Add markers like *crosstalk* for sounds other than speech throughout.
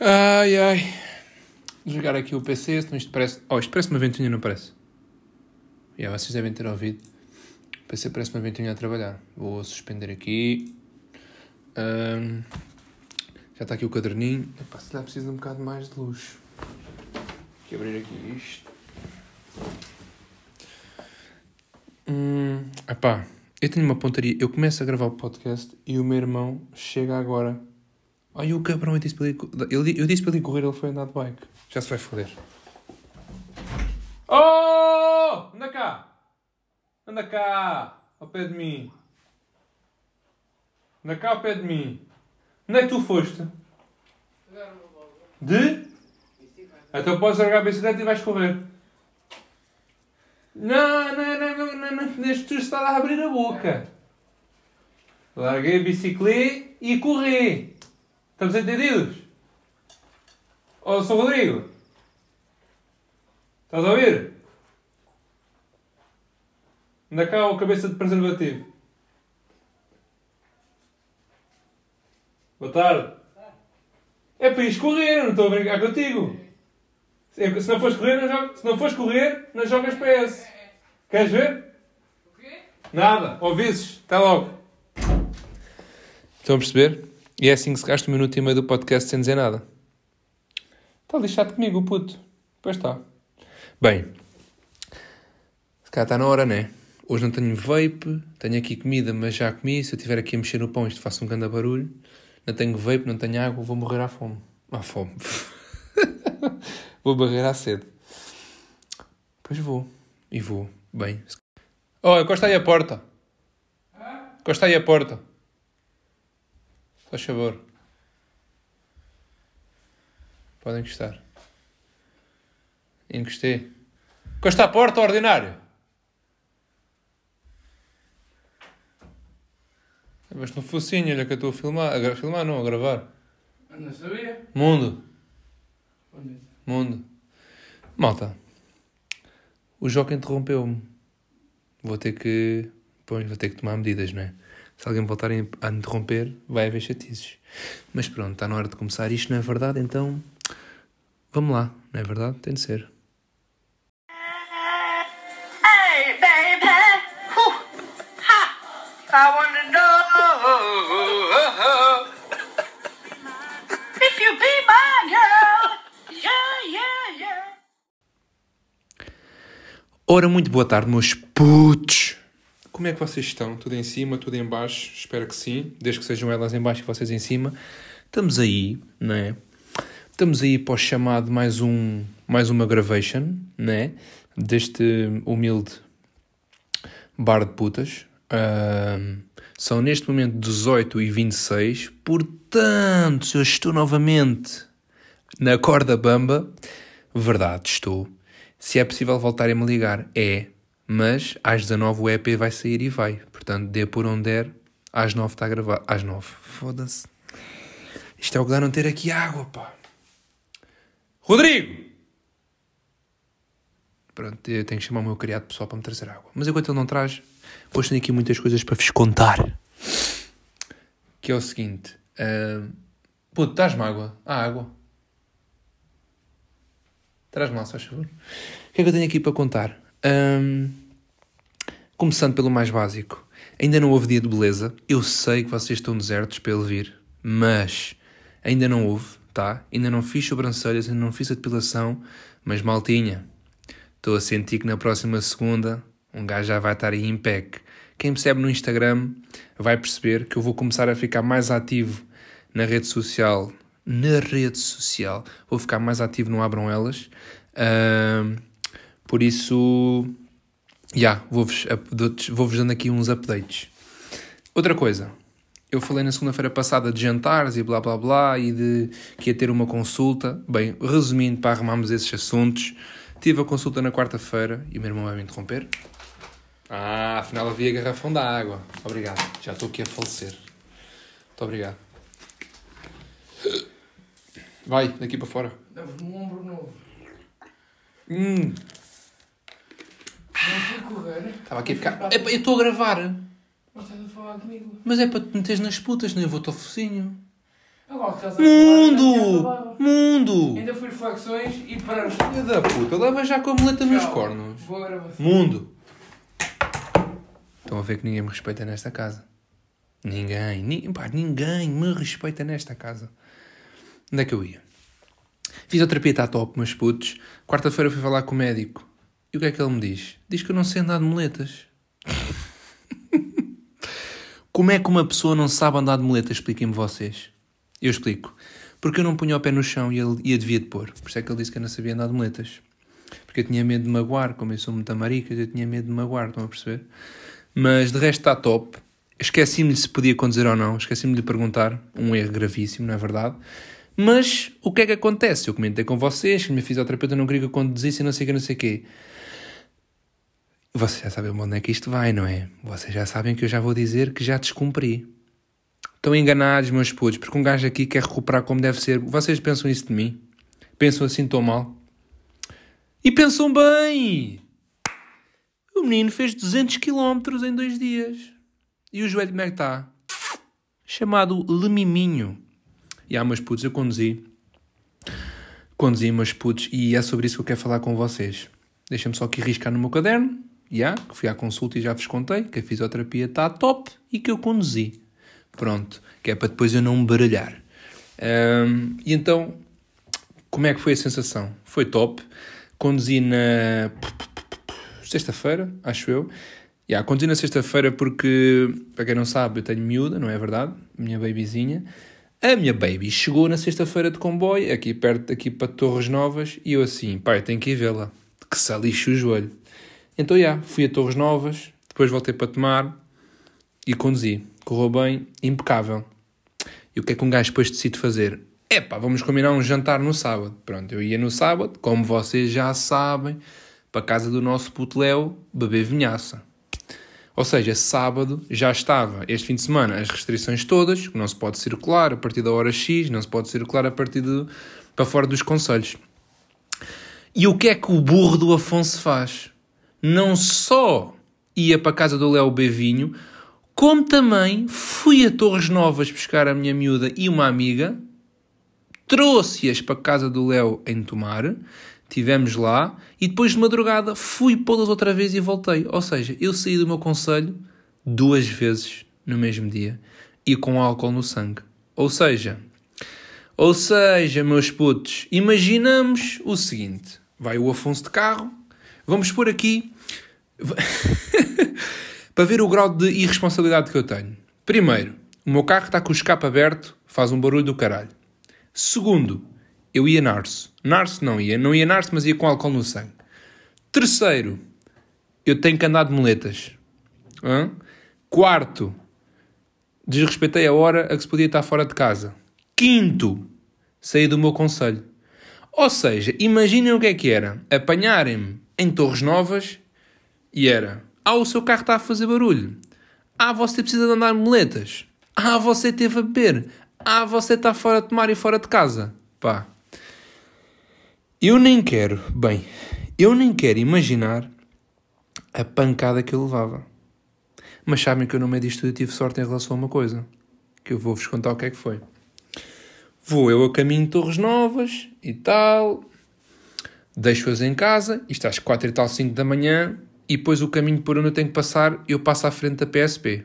Ai ai. Jogar aqui o PC, se não isto parece. Oh, isto parece uma ventoinha, não parece? Yeah, vocês devem ter ouvido. O PC parece uma ventoinha a trabalhar. Vou suspender aqui. Ahm, já está aqui o caderninho. Epá, se calhar preciso de um bocado mais de luz. Vou abrir aqui isto. Hum, epá, eu tenho uma pontaria. Eu começo a gravar o podcast e o meu irmão chega agora. Ai, o cabrão, eu disse para ele, ele- eu disse para ele correr, ele foi andar de bike. Já se vai foder. Oh! Anda cá! Anda cá! Ao pé de mim. Anda cá ao pé de mim. Onde é que tu foste? De? Então podes largar a bicicleta e vais correr. Não, não, não, não, não, não. Neste tu está a abrir a boca. Larguei a bicicleta e corri. Estamos entendidos? Ó, Sr. Rodrigo. Estás a ouvir? Anda cá o cabeça de preservativo. Boa tarde. É para ir correr, não estou a brincar contigo. Se se não fores correr, não jogas, se não fores correr, não jogas PS. Queres ver? Nada. Ouvises. Até logo. Estão a perceber? E é assim que se gasta um minuto e meio do podcast sem dizer nada. Está lixado comigo, puto. Pois está. Bem. Se calhar está na hora, né? Hoje não tenho vape, tenho aqui comida, mas já comi. Se eu estiver aqui a mexer no pão, isto faz um grande barulho. Não tenho vape, não tenho água, vou morrer à fome. À fome. *laughs* vou morrer à sede. Pois vou. E vou. Bem. Oh, encosta aí a porta. Encosta aí a porta. Faz favor. Podem encostar. Encostei. Encosta a porta, ordinário. Mas no focinho, olha que eu estou a filmar. A filmar não, a gravar. Não sabia? Mundo. Onde? Mundo. Malta. O Joca interrompeu-me. Vou ter que. Pois, vou ter que tomar medidas, não é? Se alguém voltar a interromper, vai haver chatices. Mas pronto, está na hora de começar. Isto não é verdade, então. Vamos lá, não é verdade? Tem de ser. Hey, baby. Whew. Ha. I wanna know if you be my girl. Yeah, yeah, yeah. Ora, muito boa tarde, meus putos! Como é que vocês estão? Tudo em cima, tudo em baixo? Espero que sim, desde que sejam elas em baixo e vocês em cima. Estamos aí, não é? Estamos aí para o chamado mais, um, mais uma gravation, não é? Deste humilde bar de putas. Ahm, são neste momento 18 e 26, portanto, se eu estou novamente na corda bamba, verdade, estou. Se é possível voltarem-me a ligar, é. Mas às 19 o EP vai sair e vai. Portanto, dê por onde der. Às 9 está a gravar. Às 9. Foda-se. Isto é o que dá não ter aqui água, pá. Rodrigo! Pronto, eu tenho que chamar o meu criado pessoal para me trazer água. Mas enquanto ele não traz, hoje tenho aqui muitas coisas para vos contar. Que é o seguinte. Uh... Puto, estás-me água? Ah, água. Traz-me lá, se faz favor. O que é que eu tenho aqui para contar? Ahm, começando pelo mais básico. Ainda não houve dia de beleza. Eu sei que vocês estão desertos ele vir, mas ainda não houve, tá? Ainda não fiz sobrancelhas, ainda não fiz a depilação, mas maltinha. Estou a sentir que na próxima segunda um gajo já vai estar aí em pec. Quem me segue no Instagram vai perceber que eu vou começar a ficar mais ativo na rede social. Na rede social. Vou ficar mais ativo no Abram Elas. Por isso, já, vou-vos up- vou-vos dando aqui uns updates. Outra coisa. Eu falei na segunda-feira passada de jantares e blá blá blá e de que ia ter uma consulta. Bem, resumindo, para arrumarmos esses assuntos, tive a consulta na quarta-feira e o meu irmão vai me interromper. Ah, afinal havia garrafão da água. Obrigado. Já estou aqui a falecer. Muito obrigado. Vai, daqui para fora. Dá-vos um ombro novo. Hum, Não fui correr. estava aqui a ficar. Epá, eu estou a gravar. Mas estás a falar comigo. Mas é para te meteres nas putas, não eu vou-te ao focinho. Agora estás a Mundo! Mundo! Ainda fui flexões e para. Filha da puta, leva já com a muleta nos cornos. Boa gravação. Mundo! Estão a ver que ninguém me respeita nesta casa. Ninguém, ni, pá, ninguém me respeita nesta casa. Onde é que eu ia? Fisioterapia está top, meus putos. Quarta-feira fui falar com o médico. E o que é que ele me diz? Diz que eu não sei andar de muletas. *laughs* Como é que uma pessoa não sabe andar de muletas? Expliquem-me vocês. Eu explico. Porque eu não punha o pé no chão e ele ia devia de pôr. Por isso é que ele disse que eu não sabia andar de muletas. Porque eu tinha medo de magoar, como eu sou muito maricas, eu tinha medo de magoar, estão a perceber? Mas de resto está top. Esqueci-me se podia conduzir ou não, esqueci-me de perguntar, um erro gravíssimo, não é verdade? Mas o que é que acontece? Eu comentei com vocês que a minha fisioterapeuta não queria que eu conduzisse e não sei o que, não sei o quê. Vocês já sabem onde é que isto vai, não é? Vocês já sabem que eu já vou dizer que já descumpri. Estão enganados, meus putos, porque um gajo aqui quer recuperar como deve ser. Vocês pensam isso de mim? Pensam assim tão mal? E pensam bem! O menino fez 200 km em dois dias. E o joelho como é que está? Chamado Lemiminho. E há meus putos, eu conduzi. Conduzi, meus putos, e é sobre isso que eu quero falar com vocês. Deixa-me só aqui riscar no meu caderno. Já, que fui à consulta e já vos contei que a fisioterapia está top e que eu conduzi. Pronto, que é para depois eu não me baralhar. Ahm, e então, como é que foi a sensação? Foi top. Conduzi na sexta-feira, acho eu. Yeah, conduzi na sexta-feira porque, para quem não sabe, eu tenho miúda, não é verdade? Minha babyzinha. A minha baby chegou na sexta-feira de comboio, aqui perto, aqui para Torres Novas, e eu assim, pai, tenho que ir vê-la. Que se o joelho. Então, já, yeah, fui a Torres Novas, depois voltei para tomar e conduzi. Correu bem, impecável. E o que é que um gajo depois decide fazer? Epá, vamos combinar um jantar no sábado. Pronto, eu ia no sábado, como vocês já sabem, para a casa do nosso puto Léo, beber vinhaça. Ou seja, sábado já estava, este fim de semana, as restrições todas, que não se pode circular a partir da hora X, não se pode circular a partir de, para fora dos conselhos. E o que é que o burro do Afonso faz? Não só ia para a casa do Léo Bevinho, como também fui a Torres Novas buscar a minha miúda e uma amiga, trouxe-as para a casa do Léo em Tomar, tivemos lá e depois de madrugada fui pô-las outra vez e voltei. Ou seja, eu saí do meu conselho duas vezes no mesmo dia e com álcool no sangue. Ou seja, ou seja, meus putos, imaginamos o seguinte: vai o Afonso de carro, vamos pôr aqui *laughs* para ver o grau de irresponsabilidade que eu tenho. Primeiro, o meu carro está com o escape aberto, faz um barulho do caralho. Segundo, eu ia narce. Narce não ia, não ia narce, mas ia com álcool no sangue. Terceiro, eu tenho que andar de moletas. Hã? Quarto, desrespeitei a hora a que se podia estar fora de casa. Quinto, saí do meu conselho. Ou seja, imaginem o que é que era. Apanharem-me em Torres Novas e era... Ah, o seu carro está a fazer barulho. Ah, você precisa de andar moletas. Ah, você teve a beber. Ah, você está fora de tomar e fora de casa. Pá. Eu nem quero, bem, eu nem quero imaginar a pancada que eu levava. Mas sabem que eu no meio disto tudo tive sorte em relação a uma coisa. Que eu vou-vos contar o que é que foi. Vou eu a caminho de Torres Novas e tal. Deixo-as em casa. Isto às quatro e tal, cinco da manhã. E depois o caminho por onde eu tenho que passar, eu passo à frente da PSP.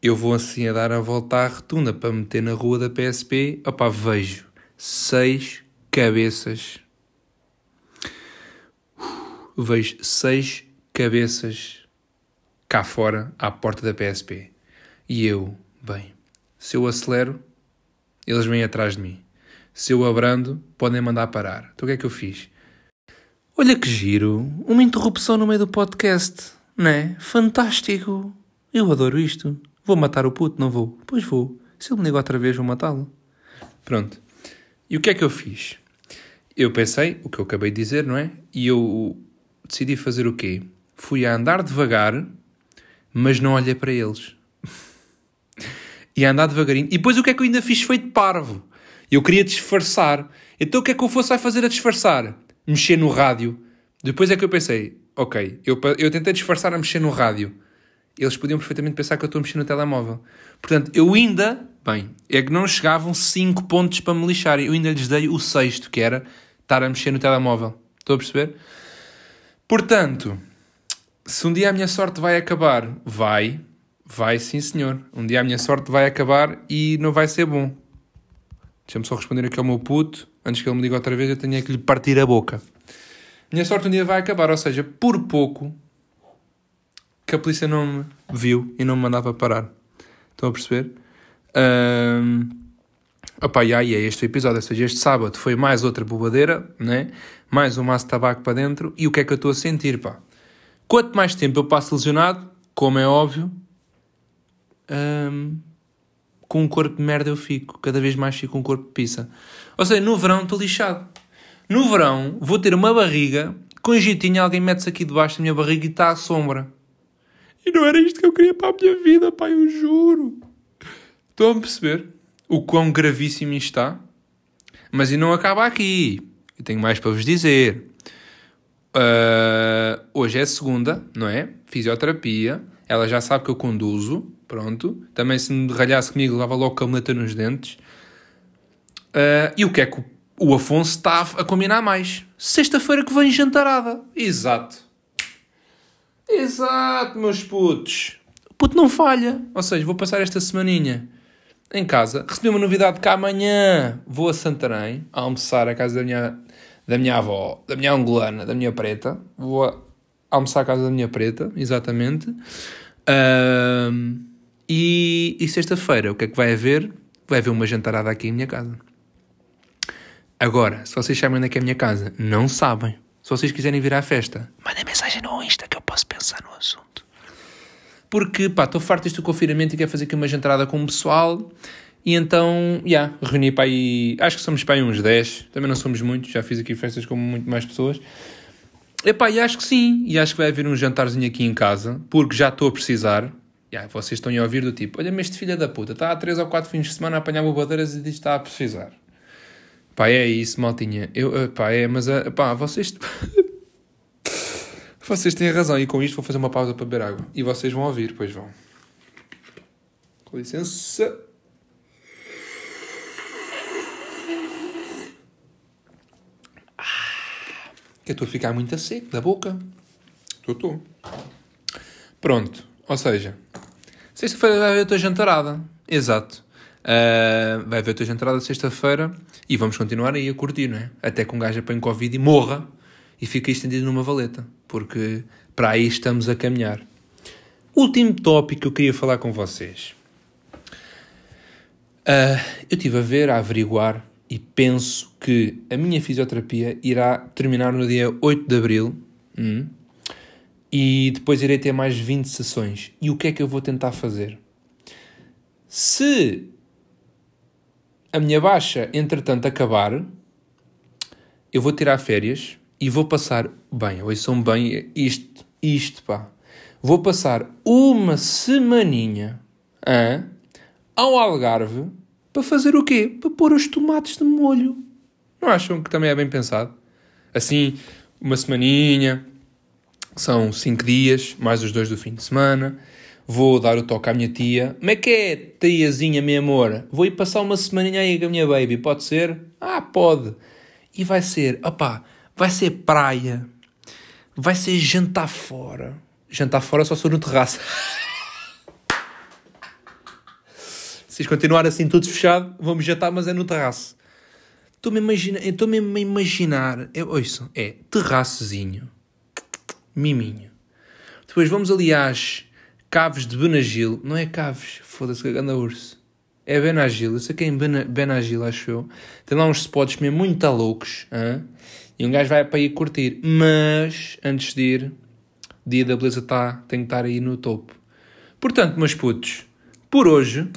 Eu vou assim a dar a volta à retunda para meter na rua da PSP. Opá, vejo seis cabeças. Vejo seis cabeças cá fora à porta da PSP. E eu, bem, se eu acelero, eles vêm atrás de mim. Se eu abrando, podem mandar parar. Então o que é que eu fiz? Olha que giro, uma interrupção no meio do podcast, não é? Fantástico! Eu adoro isto. Vou matar o puto, não vou? Pois vou. Se ele me liga outra vez, vou matá-lo. Pronto. E o que é que eu fiz? Eu pensei, o que eu acabei de dizer, não é? E eu decidi fazer o quê? Fui a andar devagar, mas não olhei para eles. *laughs* e a andar devagarinho. E depois o que é que eu ainda fiz feito parvo? Eu queria disfarçar. Então o que é que eu fosse a fazer a disfarçar? Mexer no rádio. Depois é que eu pensei, ok, eu, eu tentei disfarçar a mexer no rádio. eles podiam perfeitamente pensar que eu estou a mexer no telemóvel. Portanto, eu ainda, bem, é que não chegavam 5 pontos para me lixarem. Eu ainda lhes dei o sexto, que era estar a mexer no telemóvel. Estou a perceber? Portanto, se um dia a minha sorte vai acabar, vai, vai sim senhor. Um dia a minha sorte vai acabar e não vai ser bom. Deixa-me só responder aqui ao meu puto. Antes que ele me diga outra vez, eu tenho é que lhe partir a boca. Minha sorte um dia vai acabar, ou seja, por pouco que a polícia não me viu e não me mandava parar. Estão a perceber? Um, opa, e aí é este episódio, ou seja, este sábado foi mais outra bobadeira, né? mais um maço de tabaco para dentro, e o que é que eu estou a sentir, pá? Quanto mais tempo eu passo lesionado, como é óbvio, um, com um corpo de merda eu fico. Cada vez mais fico com um corpo de pizza. Ou seja, no verão estou lixado. No verão vou ter uma barriga, com jeitinho alguém mete-se aqui debaixo da minha barriga e está à sombra. E não era isto que eu queria para a minha vida, pai, eu juro. Estão a perceber o quão gravíssimo isto está? Mas e não acaba aqui. Eu tenho mais para vos dizer. Uh, hoje é segunda, não é? Fisioterapia. Ela já sabe que eu conduzo. Pronto. Também se me ralhasse comigo, levava logo cameleta nos dentes. Uh, e o que é que o, Afonso está a combinar mais? Sexta-feira que vem jantarada. Exato. Exato, meus putos. Puto não falha. Ou seja, vou passar esta semaninha em casa. Recebi uma novidade que amanhã vou a Santarém a almoçar à casa da minha, da minha avó, da minha angolana, da minha preta. Vou a, almoçar à casa da minha preta, exatamente. Um, e, e sexta-feira, o que é que vai haver? Vai haver uma jantarada aqui em minha casa. Agora, se vocês sabem onde é que é a minha casa, não sabem. Se vocês quiserem vir à festa, mandem mensagem no Insta que eu posso pensar no assunto. Porque, pá, estou farto deste confinamento e quero fazer aqui uma jantarada com o pessoal. E então, já, yeah, reuni para aí, acho que somos para aí uns 10, também não somos muitos, já fiz aqui festas com muito mais pessoas. Epá, e acho que sim, e acho que vai haver um jantarzinho aqui em casa, porque já estou a precisar. Yeah, vocês estão a ouvir do tipo, olha-me este filho da puta, está há 3 ou 4 fins de semana a apanhar bobadeiras e diz que está a precisar. Pá, é isso, maltinha. Eu, pá, é, mas, pá, vocês... *laughs* vocês têm razão e com isto vou fazer uma pausa para beber água. E vocês vão ouvir, pois vão. Com licença. que eu estou a ficar muito a seco da boca. Estou, estou. Pronto. Ou seja, sexta-feira vai haver a tua jantarada. Exato. Uh, vai haver a tua jantarada sexta-feira e vamos continuar aí a curtir, não é? Até que um gajo apanhe Covid e morra e fica estendido numa valeta. Porque para aí estamos a caminhar. Último tópico que eu queria falar com vocês. Uh, eu estive a ver, a averiguar e penso que a minha fisioterapia irá terminar no dia 8 de abril hum, e depois irei ter mais 20 sessões. E o que é que eu vou tentar fazer? Se a minha baixa, entretanto, acabar, eu vou tirar férias e vou passar, bem, ouçam bem isto, isto, pá. Vou passar uma semaninha hein, ao Algarve para fazer o quê? Para pôr os tomates de molho. Não acham que também é bem pensado? Assim, uma semaninha, são cinco dias, mais os dois do fim de semana. Vou dar o toque à minha tia. Como é que é, tiazinha, meu amor? Vou ir passar uma semaninha aí com a minha baby, pode ser? Ah, pode. E vai ser, opá, vai ser praia. Vai ser jantar fora. Jantar fora só sou no terraço. *laughs* Se continuar assim tudo fechado, vamos jantar, mas é no terraço. Estou-me a imaginar, estou mesmo a imaginar, é, ouçam, é terraçozinho, miminho. Depois vamos ali às caves de Benagil, não é caves, foda-se que anda urso. É Benagil, eu sei que é em Benagil, acho eu. Tem lá uns spots mesmo muito loucos, hein? e um gajo vai para ir curtir. Mas, antes de ir, dia da beleza tá, tem que estar aí no topo. Portanto, meus putos, por hoje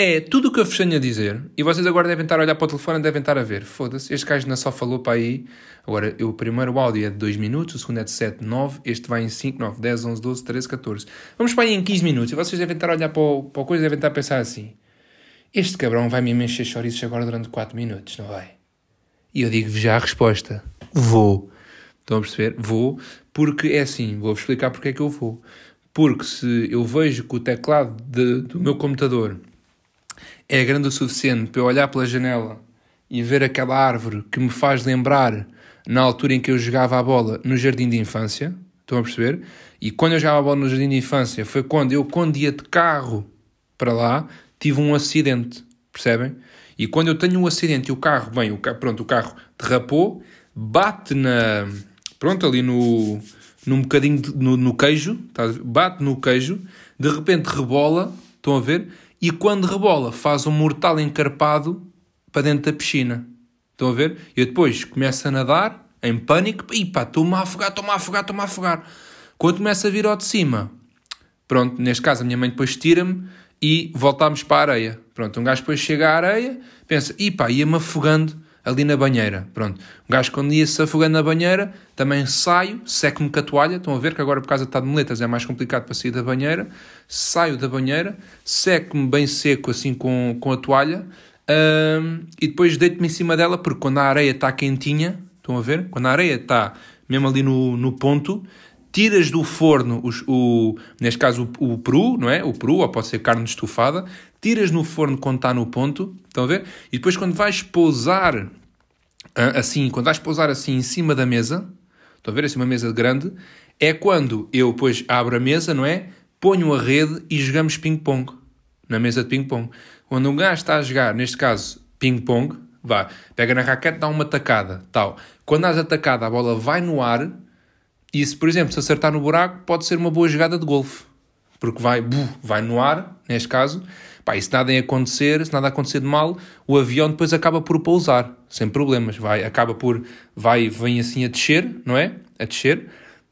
é tudo o que eu vos tenho a dizer. E vocês agora devem estar a olhar para o telefone devem estar a ver. Foda-se, este gajo não só falou para aí. Agora, o primeiro áudio é de 2 minutos, o segundo é de 7, 9. Este vai em 5, 9, 10, 11, 12, 13, 14. Vamos para aí em 15 minutos. E vocês devem estar a olhar para, o, para a coisa devem estar a pensar assim. Este cabrão vai me encher chouriços agora durante 4 minutos, não vai? E eu digo-vos já a resposta. Vou. Estão a perceber? Vou, porque é assim. Vou-vos explicar porque é que eu vou porque se eu vejo que o teclado de- do meu computador é grande o suficiente para eu olhar pela janela e ver aquela árvore que me faz lembrar na altura em que eu jogava a bola no jardim de infância, estão a perceber? E quando eu jogava a bola no jardim de infância foi quando eu, quando ia de carro para lá, tive um acidente, percebem? E quando eu tenho um acidente e o carro, bem, o pronto, o carro derrapou, bate na, pronto, ali no, num bocadinho, de- no, no queijo, tá bate no queijo, de repente rebola, estão a ver? E quando rebola, faz um mortal encarpado para dentro da piscina. Estão a ver? E eu depois começo a nadar, em pânico, e pá, estou-me a afogar, estou-me a afogar, estou-me a afogar. Quando começa a vir ao de cima, pronto, neste caso a minha mãe depois tira-me e voltámos para a areia. Pronto, um gajo depois chega à areia, pensa, e pá, ia-me afogando ali na banheira. Pronto, um gajo quando ia-se afogando na banheira, também saio, seco-me com a toalha, estão a ver que agora por causa de estar de moletas é mais complicado para sair da banheira, saio da banheira, seco-me bem seco assim com, com a toalha, hum, e depois deito-me em cima dela, porque quando a areia está quentinha, estão a ver? Quando a areia está mesmo ali no, no ponto, tiras do forno, os, o, neste caso o, o peru, não é? O peru, ou pode ser carne estufada, tiras no forno quando está no ponto, estão a ver? E depois quando vais pousar, ah, assim, quando vais pousar assim em cima da mesa, estão a ver? Assim uma mesa grande, é quando eu depois abro a mesa, não é? Ponho a rede e jogamos ping-pong, na mesa de ping-pong. Quando um gajo está a jogar, neste caso, ping-pong, vá, pega na raquete, dá uma tacada, tal. Quando dás a tacada, a bola vai no ar, e se, por exemplo, se acertar no buraco, pode ser uma boa jogada de golfe. Porque vai, vai no ar, neste caso. Pá, e se nada acontecer, se nada acontecer de mal, o avião depois acaba por pousar, sem problemas. Vai, acaba por, vai, vem assim a descer, não é? A descer.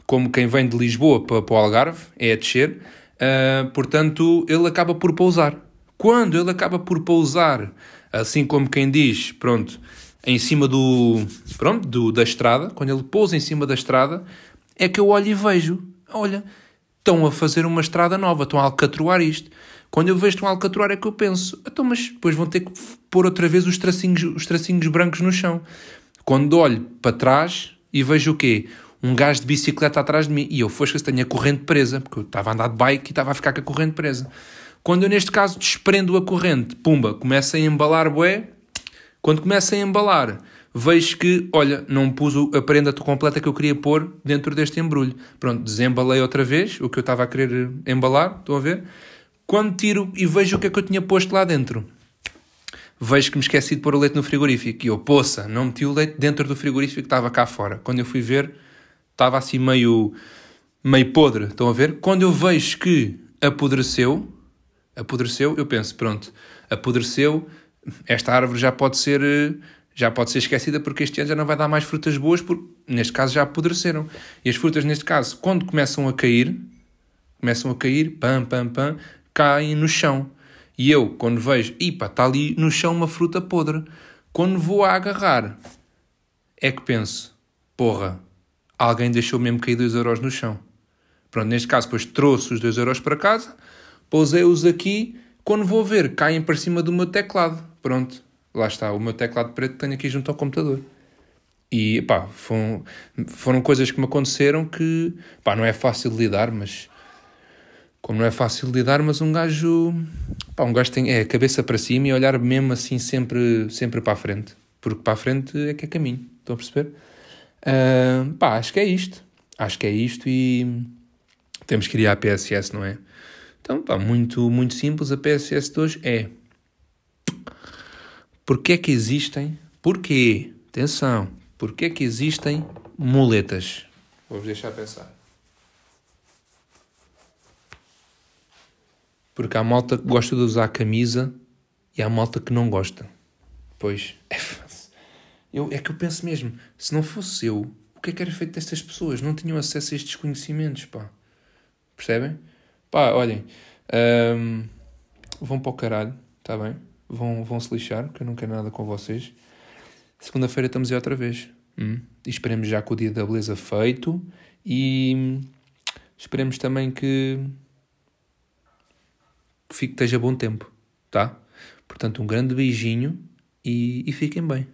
Como quem vem de Lisboa para, para o Algarve, é a descer. Ah, portanto, ele acaba por pousar. Quando ele acaba por pousar, assim como quem diz, pronto, em cima do, pronto, do, da estrada, quando ele pousa em cima da estrada, é que eu olho e vejo, olha, estão a fazer uma estrada nova, estão a alcatroar isto. Quando eu vejo estão a alcatroar é que eu penso, então, mas depois vão ter que pôr outra vez os tracinhos, os tracinhos brancos no chão. Quando olho para trás e vejo o quê? Um gajo de bicicleta atrás de mim. E eu fosca se tenho a corrente presa, porque eu estava a andar de bike e estava a ficar com a corrente presa. Quando eu, neste caso, desprendo a corrente, pumba, começa a embalar bué, quando começa a embalar, vejo que, olha, não pus a prenda completa que eu queria pôr dentro deste embrulho. Pronto, desembalei outra vez o que eu estava a querer embalar, estão a ver? Quando tiro e vejo o que é que eu tinha posto lá dentro, vejo que me esqueci de pôr o leite no frigorífico. E eu, poça, não meti o leite dentro do frigorífico que estava cá fora. Quando eu fui ver, estava assim meio, meio podre, estão a ver? Quando eu vejo que apodreceu, apodreceu, eu penso, pronto, apodreceu, esta árvore já pode ser eh, já pode ser esquecida porque este ano já não vai dar mais frutas boas, porque neste caso já apodreceram. E as frutas, neste caso, quando começam a cair, começam a cair, pam, pam, pam, caem no chão. E eu, quando vejo, ipa, está ali no chão uma fruta podre. Quando vou a agarrar, é que penso, porra, alguém deixou mesmo cair 2 euros no chão. Pronto, neste caso, depois trouxe os 2 euros para casa, pousei-os aqui, quando vou ver, caem para cima do meu teclado. Pronto, lá está, o meu teclado preto que tenho aqui junto ao computador. E, pá, foram, foram coisas que me aconteceram que, pá, não é fácil lidar, mas... Como não é fácil lidar, mas um gajo... Pá, um gajo tem é, a cabeça para cima e olhar mesmo assim sempre, sempre para a frente. Porque para a frente é que é caminho. Estão a perceber? Ah, pá, acho que é isto. Acho que é isto e temos que ir à PSS, não é? Então, pá, muito, muito simples. A PSS de hoje é... Porquê é que existem... Porquê? Atenção. Porquê é que existem muletas? Vou-vos deixar pensar. Porque há malta que gosta de usar camisa e há malta que não gosta. Pois, é, eu, é que eu penso mesmo, se não fosse eu, o que é que era feito destas pessoas? Não tinham acesso a estes conhecimentos, pá. Percebem? Pá, olhem, hum, vão para o caralho, está bem? Vão, vão se lixar, porque eu não quero nada com vocês. Segunda-feira estamos aí outra vez. Hum? E esperemos já com o dia da beleza feito e hum, esperemos também que que fique, esteja bom tempo, tá? Portanto, um grande beijinho e, e fiquem bem.